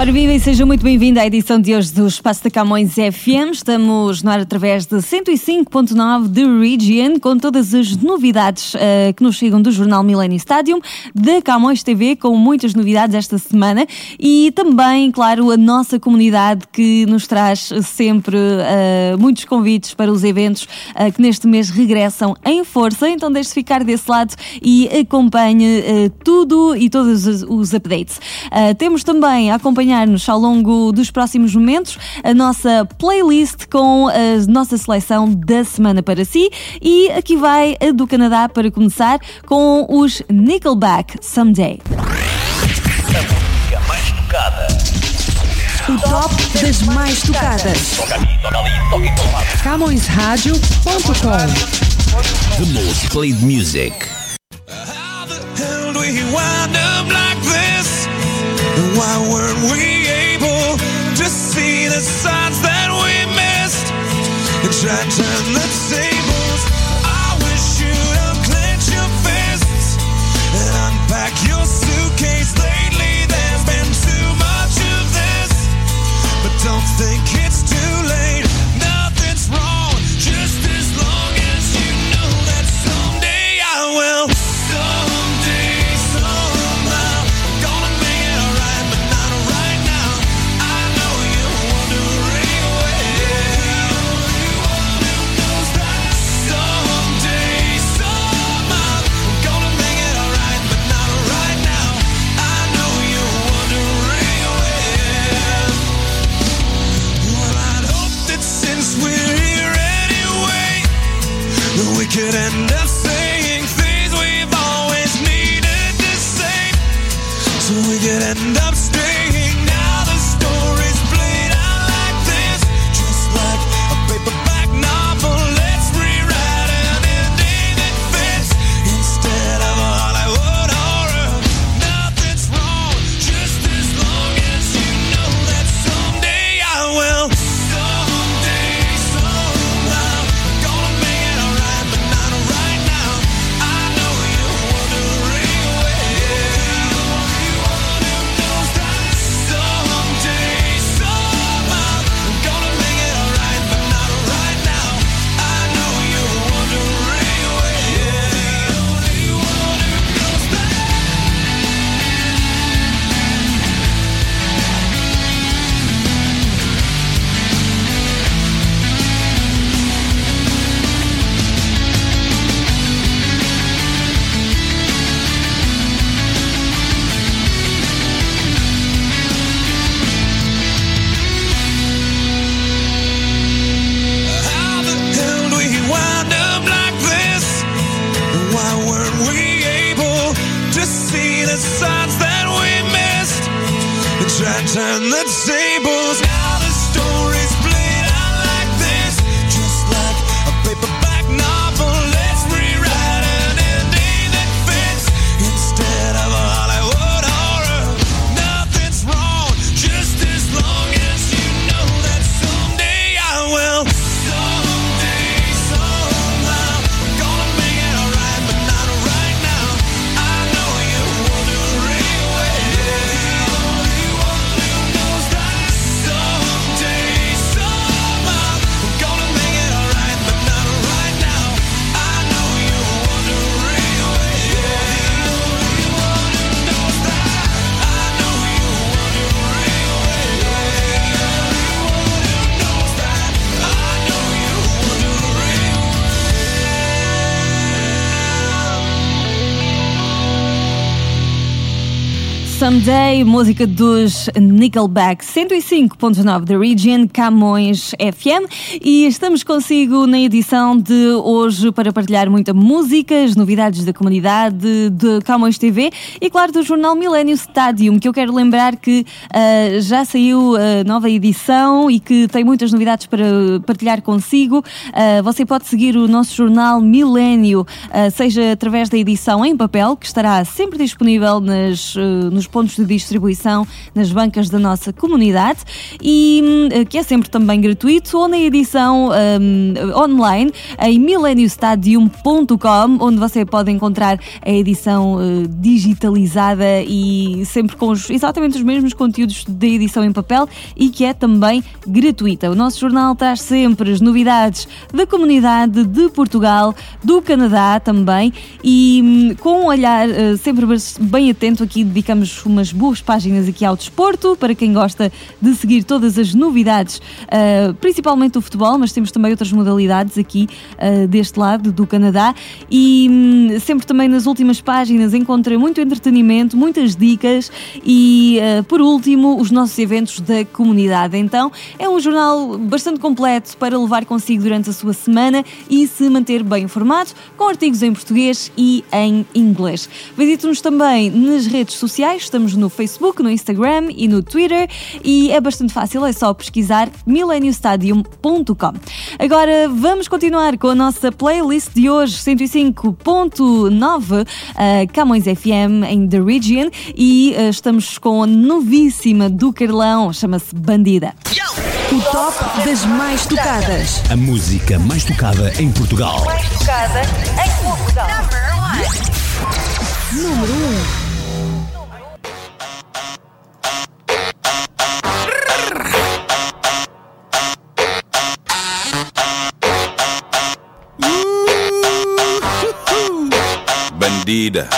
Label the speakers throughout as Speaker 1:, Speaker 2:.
Speaker 1: Ora viva e seja muito bem-vindo à edição de hoje do Espaço da Camões FM. Estamos no ar através de 105.9 de Region, com todas as novidades uh, que nos chegam do jornal Millennium Stadium, da Camões TV, com muitas novidades esta semana e também, claro, a nossa comunidade que nos traz sempre uh, muitos convites para os eventos uh, que neste mês regressam em força. Então deixe ficar desse lado e acompanhe tudo e todos os, os updates. temos também a acompanhar acompanhar-nos ao longo dos próximos momentos a nossa playlist com a nossa seleção da semana para si. E aqui vai a do Canadá para começar com os Nickelback Someday.
Speaker 2: A música mais tocada.
Speaker 3: O top das mais tocadas.
Speaker 2: Toca aqui, toca ali, toca em todo lado.
Speaker 4: CamõesRádio.com
Speaker 5: The most played music.
Speaker 6: How the hell do we wind up like this? Why weren't we able to see the signs that we missed? And try to turn the tables. I wish you'd unclench your fists and unpack your suitcase. Lately, there's been too much of this, but don't think Someday,
Speaker 1: música dos Nickelback 105.9 da Region Camões FM e estamos consigo na edição de hoje para partilhar muita música, as novidades da comunidade de Camões TV e claro do jornal Millennium Stadium que eu quero lembrar que uh, já saiu a nova edição e que tem muitas novidades para partilhar consigo. Uh, você pode seguir o nosso jornal Millennium, uh, seja através da edição em papel que estará sempre disponível nas, nos pontos de distribuição nas bancas da nossa comunidade e hum, que é sempre também gratuito ou na edição um, online em mileniostadium.com onde você pode encontrar a edição uh, digitalizada e sempre com os, exatamente os mesmos conteúdos da edição em papel e que é também gratuita. O nosso jornal traz sempre as novidades da comunidade de Portugal, do Canadá também e hum, com um olhar sempre bem atento aqui dedicamos umas boas páginas aqui ao desporto, para quem gosta de seguir todas as novidades, uh, principalmente do futebol, mas temos também outras modalidades aqui uh, deste lado do Canadá. E um, sempre também nas últimas páginas encontra muito entretenimento, muitas dicas e, uh, por último, os nossos eventos da comunidade. Então, é um jornal bastante completo para levar consigo durante a sua semana e se manter bem informado, com artigos em português e em inglês. Visite-nos também nas redes sociais, estamos no Facebook, no Instagram e no Twitter e é bastante fácil, é só pesquisar millenniumstadium.com. Agora vamos continuar com a nossa playlist de hoje, 105.9 uh, Camões FM em The Region e uh, estamos com a novíssima do Carlão, chama-se Bandida.
Speaker 3: O top das mais tocadas.
Speaker 7: A música mais tocada em Portugal.
Speaker 4: Mais tocada em Portugal.
Speaker 3: Número 1.
Speaker 5: Bandida.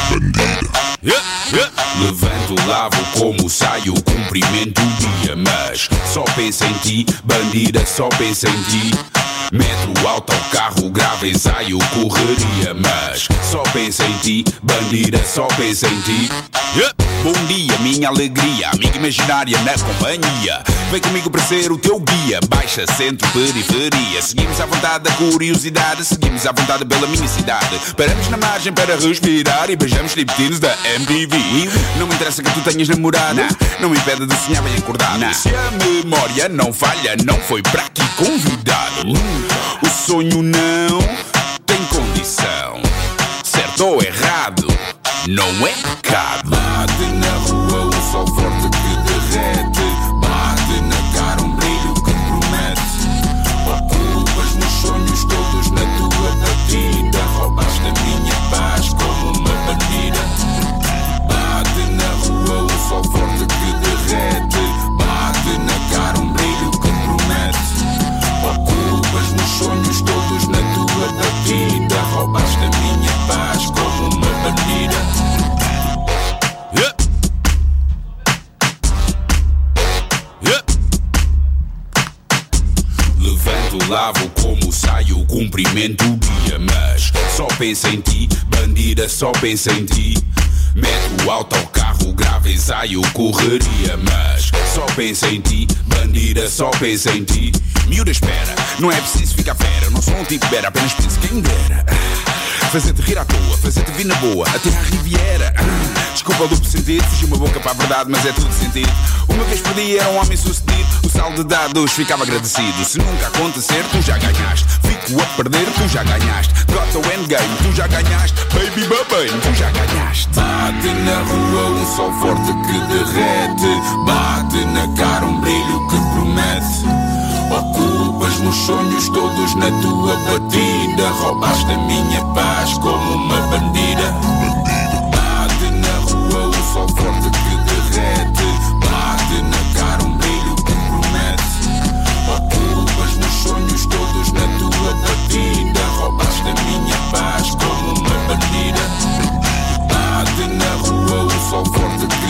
Speaker 5: Yeah, yeah. Levanto, lavo, como saio, cumprimento o dia. Mas só pensa em ti, bandida, só pensa em ti. Meto alto ao carro, grave ensaio, correria. Mas só pensa em ti, bandida, só pensa em ti. Yeah. Bom dia, minha alegria, amiga imaginária na companhia. Vem comigo para ser o teu guia. Baixa, centro, periferia. Seguimos à vontade da curiosidade, seguimos à vontade pela minha cidade. Paramos na margem para respirar e beijamos striptease da MTV. Não me interessa que tu tenhas namorada, não me impede de sonhar bem acordado. Se a memória não falha, não foi para aqui convidado. O sonho não tem condição, certo ou errado, não é pecado. Bate na rua o sol forte que derrete, cumprimento o dia, mas só pensa em ti, bandida, só pensa em ti. Meto o alto ao carro, grave ensaio, correria, mas só pensa em ti, bandida, só pensa em ti. Miúda, espera, não é preciso ficar fera, não sou um tipo bera, apenas penso quem dera. Fazer-te rir à toa, fazer-te vir na boa, até à Riviera. Desculpa o duplo sentido, fugiu uma boca para a verdade, mas é tudo sentido. Uma vez por dia era um homem sucedido, o sal de dados ficava agradecido. Se nunca acontecer, tu já ganhaste. Fico a perder, tu já ganhaste. Got the endgame, tu já ganhaste. Baby babane, tu já ganhaste. Bate na rua um sol forte que derrete. Bate na cara um brilho que promete. Meus sonhos todos na tua batida. Roubaste a minha paz como uma bandida. Bate na rua o sol forte que derrete. Bate na cara um brilho que promete. Ocupas meus sonhos todos na tua batida. Roubaste a minha paz como uma bandida. Bate na rua o sol forte que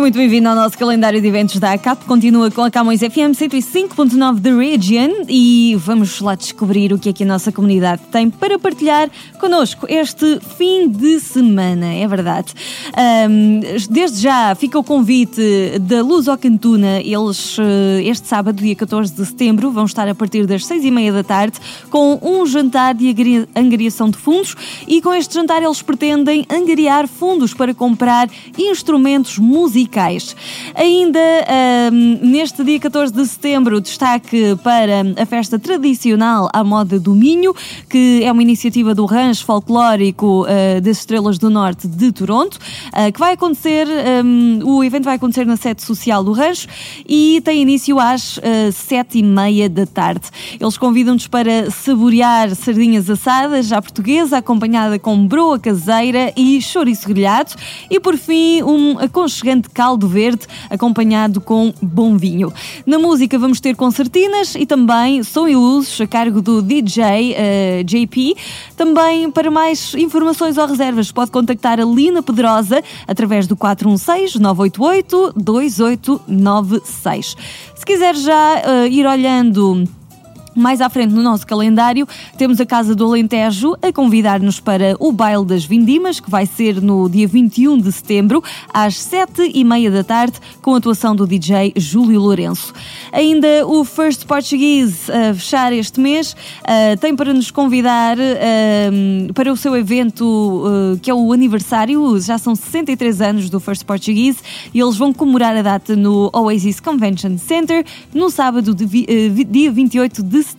Speaker 1: Seja muito bem-vindo ao nosso calendário de eventos da ACAP. Continua com a Camões FM 105.9 da Region e vamos lá descobrir o que é que a nossa comunidade tem para partilhar connosco este fim de semana, é verdade. Ahm, desde já fica o convite da Luz ao. Eles, eh, este sábado, dia 14 de setembro, vão estar a partir das 6 e meia da tarde com um jantar de angariação de fundos e com este jantar eles pretendem angariar fundos para comprar instrumentos musicais. Ainda ahm, neste dia 14 de setembro, destaque para a festa tradicional à moda do Minho, que é uma iniciativa do Rancho Folclórico ah, das Estrelas do Norte de Toronto, ah, que vai acontecer, ahm, o evento vai acontecer na sede social do Rancho e tem início às ah, sete e meia da tarde. Eles convidam-nos para saborear sardinhas assadas à portuguesa, acompanhada com broa caseira e chouriço grelhado e, por fim, um aconchegante caldo verde acompanhado com bom vinho. Na música vamos ter concertinas e também som e luzes a cargo do DJ eh, JP. Também para mais informações ou reservas pode contactar a Lina Pedrosa através do 416-988-2896. Se quiser já eh, ir olhando mais à frente no nosso calendário, temos a Casa do Alentejo a convidar-nos para o Baile das Vindimas, que vai ser no dia 21 de setembro, às 7 e meia da tarde, com a atuação do DJ Júlio Lourenço. Ainda o First Portuguese a fechar este mês ah, tem para nos convidar ah, para o seu evento ah, que é o aniversário, já são 63 anos do First Portuguese e eles vão comemorar a data no Oasis Convention Center no sábado, eh, dia 28 de setembro,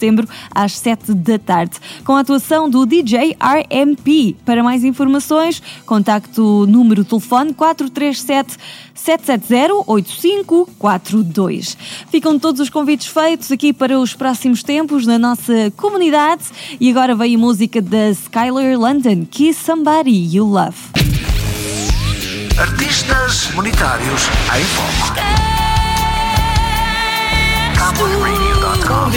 Speaker 1: às 7 da tarde, com a atuação do DJ RMP. Para mais informações, contacto o número de telefone 437 770 8542. Ficam todos os convites feitos aqui para os próximos tempos na nossa comunidade e agora vem a música da Skylar London, Kiss Somebody You Love.
Speaker 8: Artistas monetários em foco. CamõesRadio.com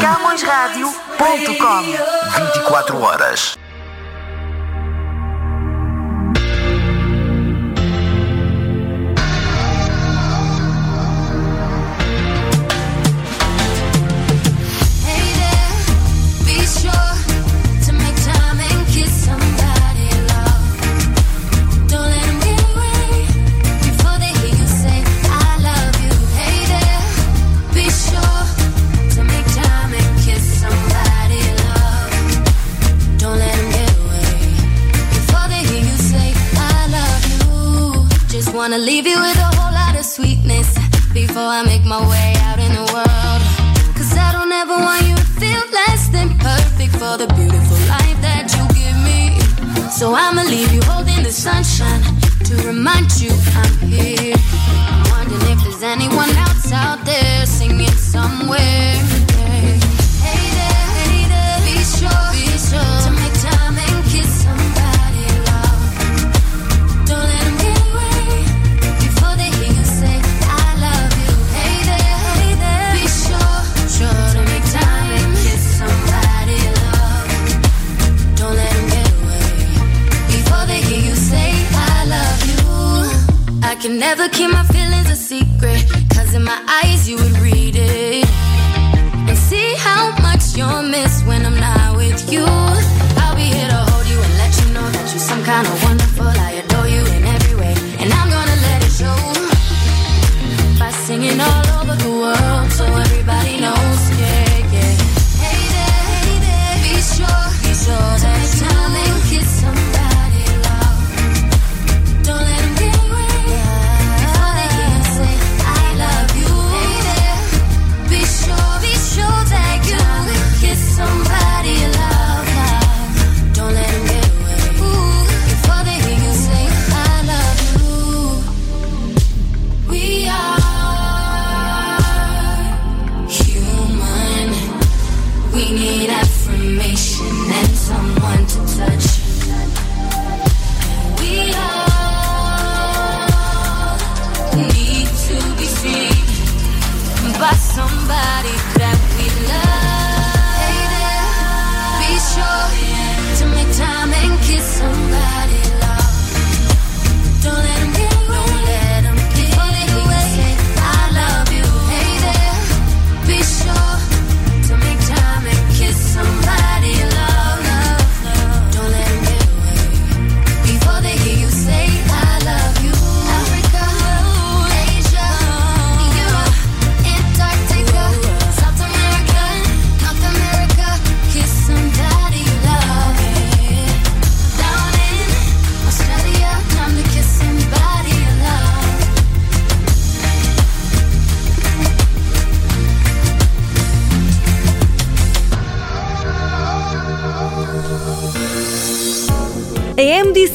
Speaker 4: CamõesRádio.com
Speaker 8: 24 horas.
Speaker 9: Wanna leave you with a whole lot of sweetness before I make my way out in the world. Cause I don't ever want you to feel less than perfect for the beautiful life that you give me. So I'ma leave you holding the sunshine to remind you I'm here. I'm wondering if there's anyone else out there singing somewhere. Never keep my feelings a secret, cause in my eyes you would read it. And see how much you'll miss when I'm not with you. I'll be here to hold you and let you know that you're some kind of wonderful.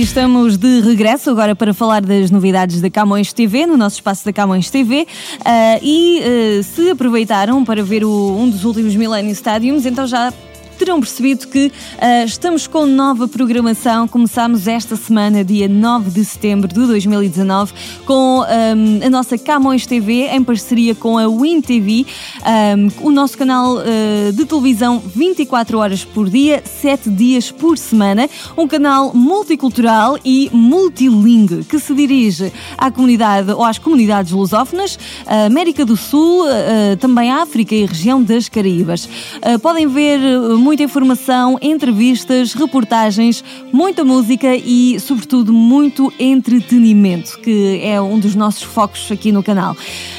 Speaker 1: Estamos de regresso agora para falar das novidades da Camões TV, no nosso espaço da Camões TV. Ah, e ah, se aproveitaram para ver o- um dos últimos Millennium Stadiums, então já terão percebido que ah, estamos com nova programação. Começámos esta semana, dia 9 de setembro de 2019, com ahm, a nossa Camões TV, em parceria com a Win TV, ahm, o nosso canal ah, de televisão 24 horas por dia, 7 dias por semana. Um canal multicultural e multilingue que se dirige à comunidade ou às comunidades lusófonas, América do Sul, ah, também África e região das Caraíbas. Ah, Podem ver ah, muita informação, entrevistas, reportagens, muita música e, sobretudo, muito entretenimento, que é um dos nossos focos aqui no canal.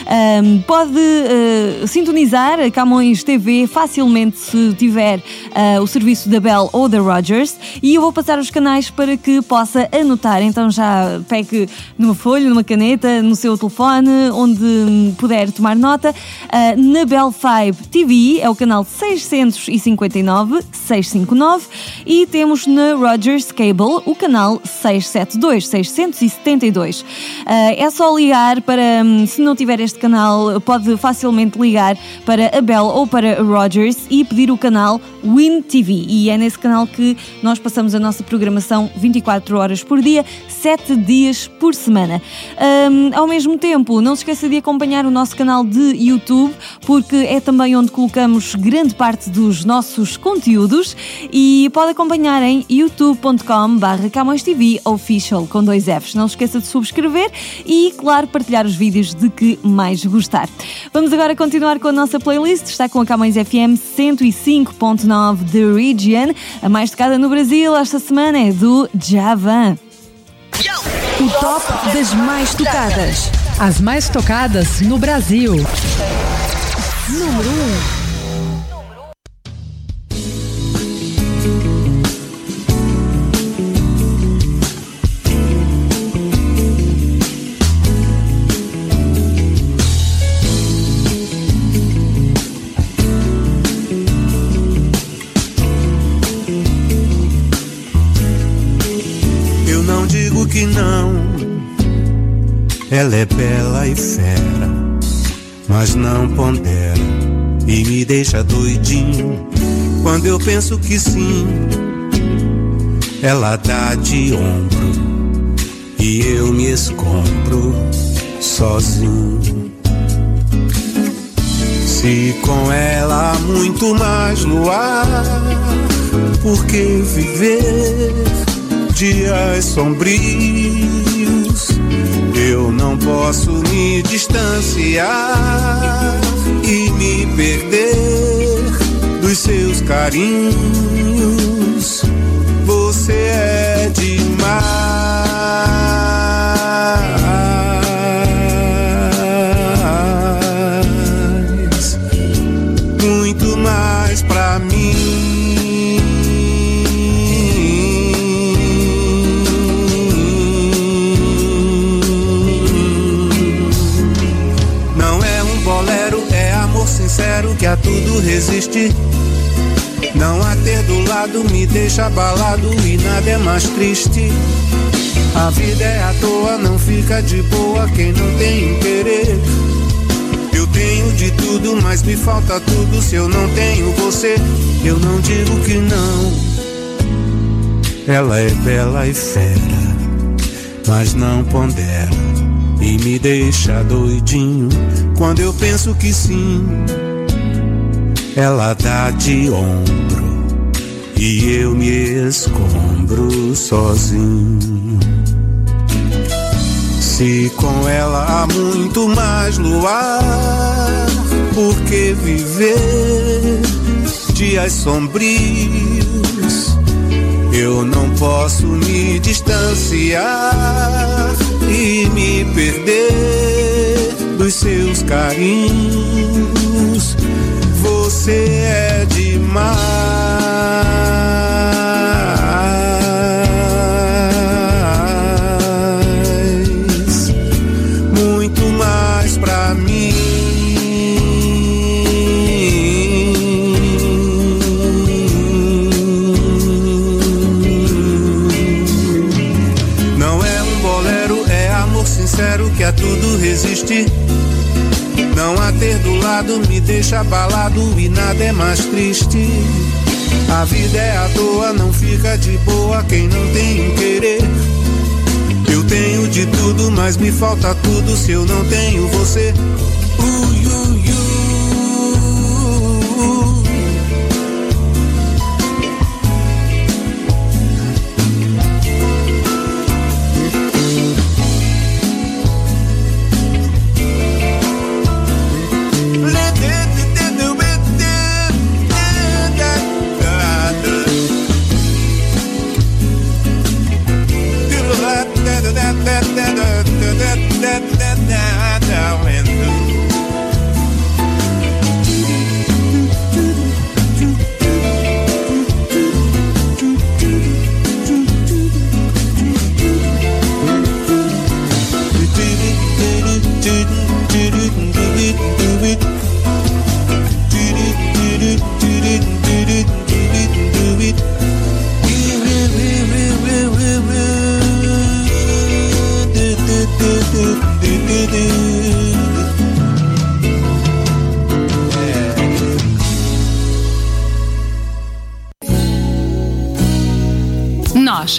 Speaker 1: Ahm, pode ah, sintonizar a Camões TV facilmente se tiver ah, o serviço da Bell ou da Rogers e eu vou passar os canais para que possa anotar. Então já pegue numa folha, numa caneta, no seu telefone, onde puder tomar nota. Ah, na Bell 5 TV é o canal 659, 659 e temos na Rogers Cable o canal 672, 672. Ah, é só ligar para, hum, se não tiver este canal, pode facilmente ligar para a Bell ou para a Rogers e pedir o canal Win TV. E é nesse canal que nós passamos a nossa programação 24 horas por dia, 7 dias por semana. Hum, ao mesmo tempo, não se esqueça de acompanhar o nosso canal de YouTube, porque é também onde colocamos grande parte dos nossos conteúdos e pode acompanhar em youtube.com.br Camões TV Official com dois Fs. Não se esqueça de subscrever e, claro, partilhar os vídeos de que mais gostar. Vamos agora continuar com a nossa playlist. Está com a Camões FM 105.9 The Region. A mais tocada no Brasil esta semana é do Javan. O top das mais tocadas.
Speaker 10: As mais tocadas no Brasil.
Speaker 1: Número 1.
Speaker 11: Não pondera e me deixa doidinho. Quando eu penso que sim, ela dá de ombro e eu me escombro sozinho. Se com ela há muito mais luar, por que viver dias sombrios? Posso me distanciar e me perder dos seus carinhos. Você é demais, resiste. Não a ter do lado me deixa abalado e nada é mais triste. A vida é à toa, não fica de boa quem não tem querer. Eu tenho de tudo, mas me falta tudo. Se eu não tenho você, eu não digo que não. Ela é bela e fera, mas não pondera. E me deixa doidinho quando eu penso que sim. Ela dá de ombro e eu me escombro sozinho. Se com ela há muito mais luar, por que viver dias sombrios? Eu não posso me distanciar e me perder dos seus carinhos. Você é demais, muito mais pra mim. Não é um bolero, é amor sincero que a tudo resiste. Não a ter do lado deixa abalado e nada é mais triste. A vida é à toa, não fica de boa quem não tem um querer. Eu tenho de tudo, mas me falta tudo se eu não tenho você.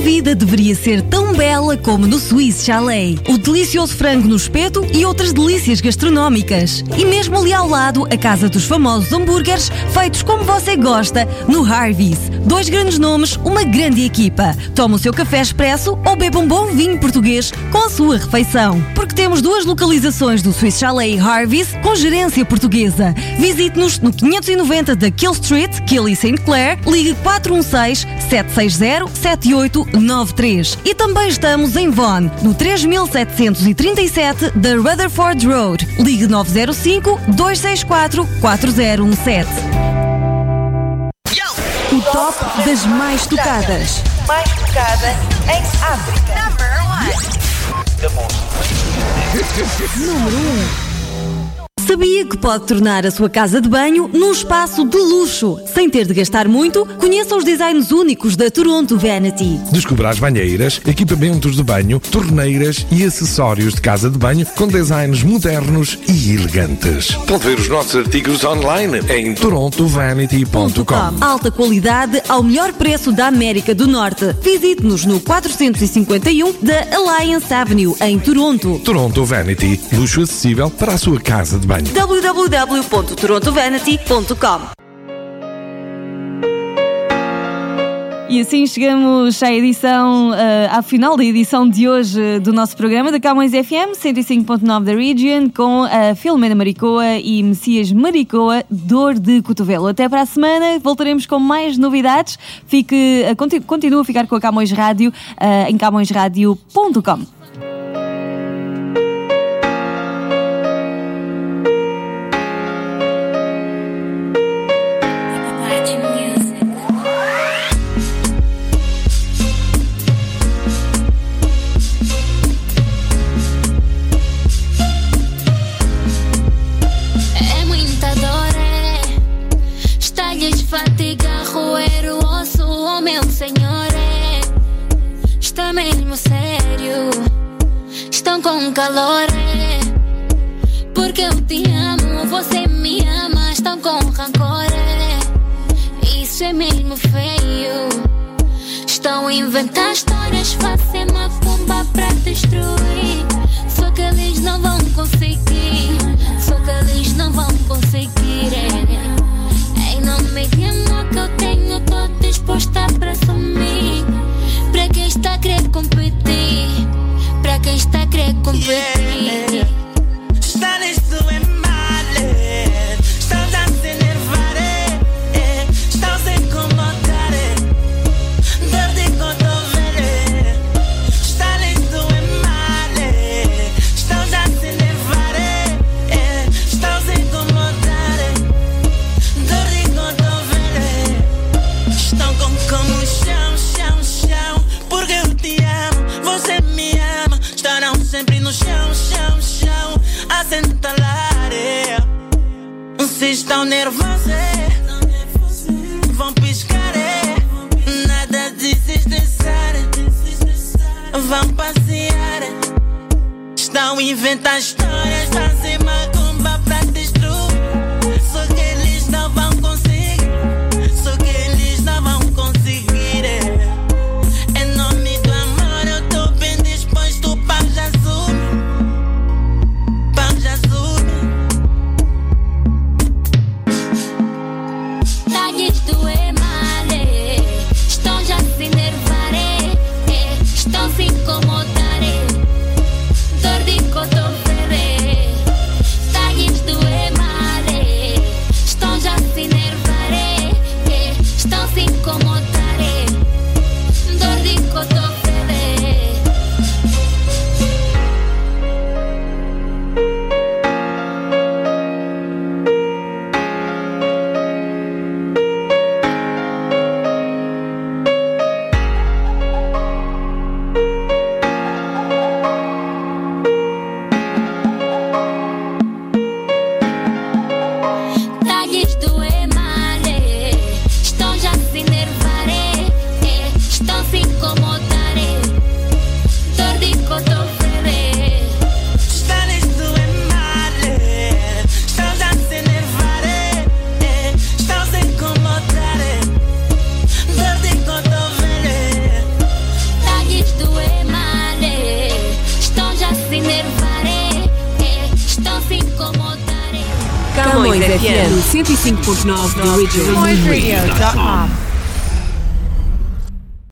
Speaker 1: A vida deveria ser tão bela como no Swiss Chalet. O delicioso frango no espeto e outras delícias gastronómicas. E mesmo ali ao lado, a casa dos famosos hambúrgueres, feitos como você gosta, no Harvey's. Dois grandes nomes, uma grande equipa. Toma o seu café expresso ou beba um bom vinho português com a sua refeição. Porque temos duas localizações do Swiss Chalet e Harvey's com gerência portuguesa. Visite-nos no 590 da Kill Street, Kill e St. Clair, ligue 416 760 7893. E também estamos em Vaughan, no 3737 da Rutherford Road. Ligue 905 264 4017. O top das mais tocadas.
Speaker 4: Mais tocada em África.
Speaker 1: Número 1. Sabia que pode tornar a sua casa de banho num espaço de luxo? Sem ter de gastar muito, conheça os designs únicos da Toronto Vanity.
Speaker 12: Descubra as banheiras, equipamentos de banho, torneiras e acessórios de casa de banho com designs modernos e elegantes. Pode ver os nossos artigos online em torontovanity.com.
Speaker 1: Alta qualidade ao melhor preço da América do Norte. Visite-nos no 451 da Alliance Avenue, em Toronto.
Speaker 12: Toronto Vanity, luxo acessível para a sua casa de banho.
Speaker 1: www.torontovanity.com
Speaker 13: E assim chegamos à edição, eh, à final da edição de hoje do nosso programa da Camões FM 105.9 da Region com a Filomena Maricoa e Messias Maricoa, Dor de Cotovelo. Até para a semana, voltaremos com mais novidades. Fique, eh, conti- continua a ficar com a Camões Rádio eh, em camõesradio.com.
Speaker 14: é mesmo feio. Estão a inventar histórias, fazem uma bomba pra destruir. Só que eles não vão conseguir. Só que eles não vão conseguir. É. Em nome de amor que eu tenho, tô disposta pra sumir. Pra quem está a querer competir. Pra quem está a querer competir.
Speaker 15: Yeah. estão nervosas. Vão piscar, é. Nada de se estressar. Vão passear. Estão inventando histórias pra
Speaker 4: cima.